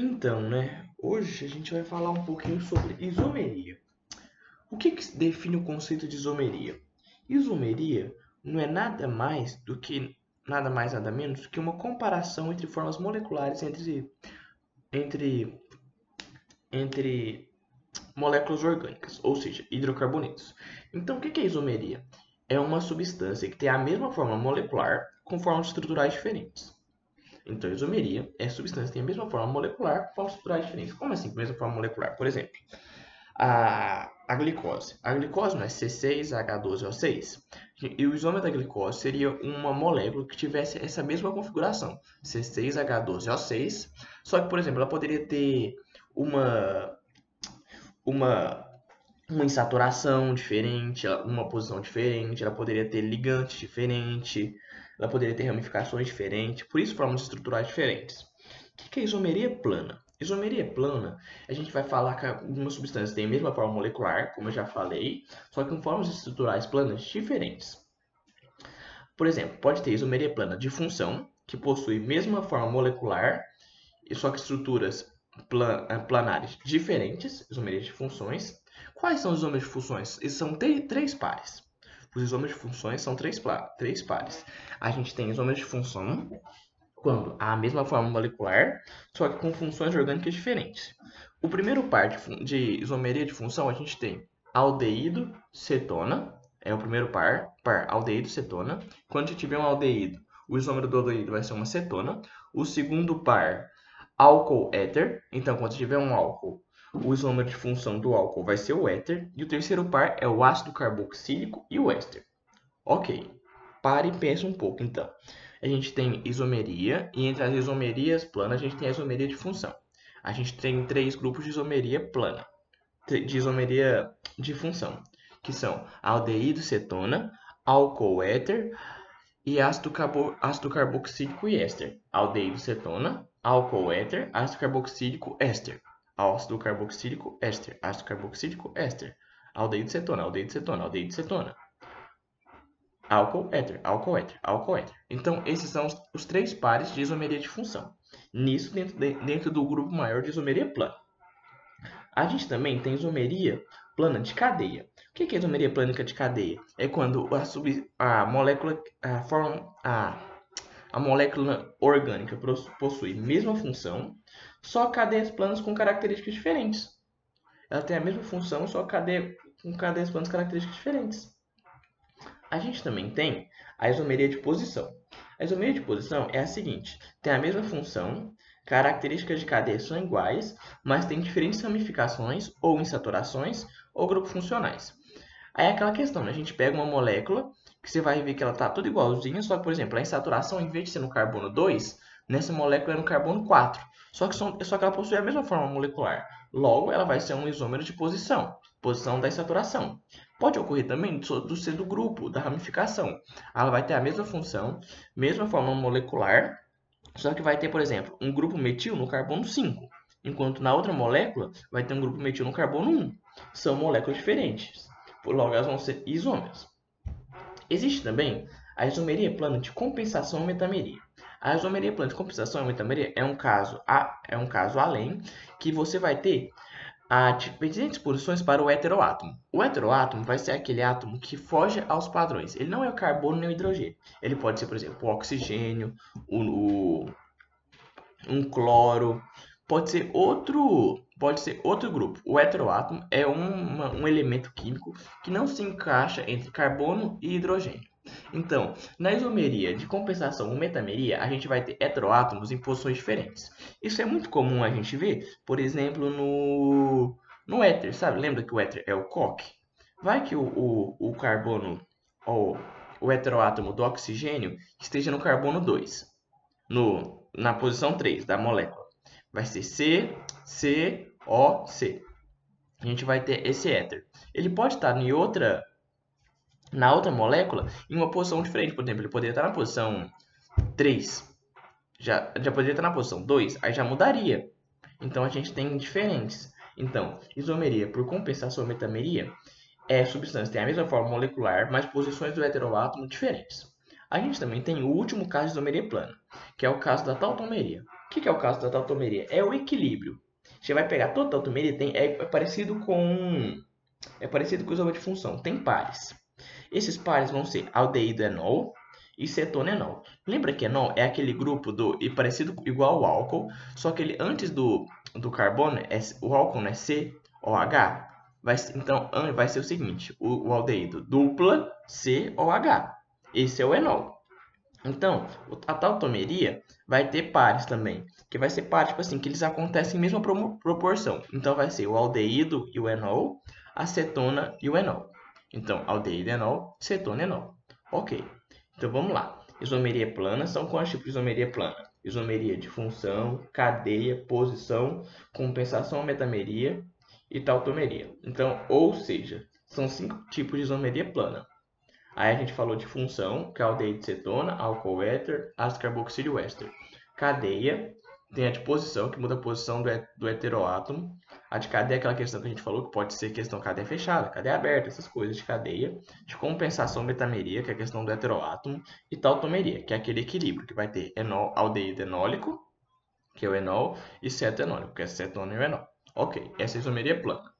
Então, né? Hoje a gente vai falar um pouquinho sobre isomeria. O que, que define o conceito de isomeria? Isomeria não é nada mais do que nada mais nada menos que uma comparação entre formas moleculares entre entre entre moléculas orgânicas, ou seja, hidrocarbonetos. Então, o que é isomeria? É uma substância que tem a mesma forma molecular com formas estruturais diferentes. Então, isomeria é substância que tem a mesma forma molecular com formas estruturais diferentes. Como assim, mesma forma molecular? Por exemplo, a, a glicose. A glicose não é C6H12O6. E o isômero da glicose seria uma molécula que tivesse essa mesma configuração, C6H12O6. Só que, por exemplo, ela poderia ter uma, uma, uma insaturação diferente, uma posição diferente, ela poderia ter ligante diferente, ela poderia ter ramificações diferentes, por isso formas estruturais diferentes. O que é isomeria plana? Isomeria plana, a gente vai falar que uma substância tem a mesma forma molecular, como eu já falei, só que com formas estruturais planas diferentes. Por exemplo, pode ter isomeria plana de função, que possui mesma forma molecular, só que estruturas eh, planares diferentes, isomerias de funções. Quais são os isômeros de funções? São três pares. Os isômeros de funções são três, três pares. A gente tem isômeros de função quando há a mesma forma molecular, só que com funções orgânicas diferentes. O primeiro par de, de isomeria de função a gente tem aldeído cetona, é o primeiro par, par aldeído cetona. Quando a gente tiver um aldeído, o isômero do aldeído vai ser uma cetona. O segundo par, álcool éter. Então, quando tiver um álcool, o isômero de função do álcool vai ser o éter. E o terceiro par é o ácido carboxílico e o éster. Ok, pare e pense um pouco, então. A gente tem isomeria, e entre as isomerias planas, a gente tem a isomeria de função. A gente tem três grupos de isomeria plana, de isomeria de função, que são aldeído cetona, álcool éter e ácido, carbo, ácido carboxílico e éster. Aldeído cetona, álcool éter, ácido carboxílico éster. Ácido carboxílico éster, ácido carboxílico éster. Aldeído cetona, aldeído cetona, aldeído cetona. Álcool éter, álcool éter, álcool éter. Então, esses são os, os, três pares de isomeria de função. Nisso, dentro, de, dentro do grupo maior de isomeria plana. A gente também tem isomeria plana de cadeia. O que é isomeria plânica de cadeia? É quando a, sub, a molécula, a, forma, a, a molécula orgânica possui mesma função, só cadeias planas com características diferentes. Ela tem a mesma função, só cadeia, com cadeias planas características diferentes. A gente também tem a isomeria de posição. A isomeria de posição é a seguinte: tem a mesma função, características de cadeia são iguais, mas tem diferentes ramificações ou insaturações ou grupos funcionais. Aí é aquela questão, né? a gente pega uma molécula que você vai ver que ela está toda igualzinha, só que, por exemplo, a insaturação, em vez de ser no carbono 2, nessa molécula é no carbono 4. Só que, só que ela possui a mesma forma molecular. Logo, ela vai ser um isômero de posição, posição da insaturação. Pode ocorrer também do ser do grupo, da ramificação. Ela vai ter a mesma função, mesma forma molecular, só que vai ter, por exemplo, um grupo metil no carbono 5, enquanto na outra molécula vai ter um grupo metil no carbono 1. São moléculas diferentes, logo elas vão ser isômeras. Existe também a isomeria plana de compensação metameria. A isomeria plana de compensação e metameria é um caso, a, é um caso além que você vai ter a diferentes posições para o heteroátomo. O heteroátomo vai ser aquele átomo que foge aos padrões. Ele não é o carbono nem o hidrogênio. Ele pode ser, por exemplo, o oxigênio, o, o um cloro, pode ser outro, pode ser outro grupo. O heteroátomo é uma, um elemento químico que não se encaixa entre carbono e hidrogênio. Então, na isomeria de compensação ou metameria, a gente vai ter heteroátomos em posições diferentes. Isso é muito comum a gente ver, por exemplo, no, no éter, sabe? Lembra que o éter é o coque? Vai que o, o, o carbono, ou o heteroátomo do oxigênio, esteja no carbono 2, no, na posição 3 da molécula. Vai ser C, C, O, C. A gente vai ter esse éter. Ele pode estar em outra na outra molécula em uma posição diferente. Por exemplo, ele poderia estar na posição 3, já, já poderia estar na posição 2, aí já mudaria. Então, a gente tem diferentes. Então, isomeria por compensação metameria é substância tem a mesma forma molecular, mas posições do heteroátomo diferentes. A gente também tem o último caso de isomeria plana, que é o caso da tautomeria. O que, é o caso da tautomeria? É o equilíbrio. Você vai pegar toda tautomeria, tem, é, é parecido com é parecido com o isomer de função, tem pares. Esses pares vão ser aldeído enol e cetona enol. Lembra que enol é aquele grupo do e parecido igual ao álcool, só que ele antes do, do carbono é o álcool é COH. Vai, então vai ser o seguinte, o, o aldeído dupla COH. Esse é o enol. Então, a tautomeria vai ter pares também, que vai ser pares, tipo assim, que eles acontecem em mesma proporção. Então, vai ser o aldeído e o enol, a cetona e o enol. Então, aldeído enol, cetona enol. Ok. Então, vamos lá. Isomeria plana são quantos tipos de isomeria plana? Isomeria de função, cadeia, posição, compensação metameria e tautomeria. Então, ou seja, são cinco tipos de isomeria plana. Aí a gente falou de função, que é aldeído de cetona, álcool éter, ácido carboxílio éster. Cadeia, tem a de posição, que muda a posição do, do heteroátomo. A de cadeia é aquela questão que a gente falou, que pode ser questão cadeia fechada, cadeia aberta, essas coisas de cadeia. De compensação metameria, que é a questão do heteroátomo. E tautomeria, que é aquele equilíbrio, que vai ter enol, aldeído enólico, que é o enol, e ceto enólico, que é cetona e o enol. Ok, essa é isomeria plana.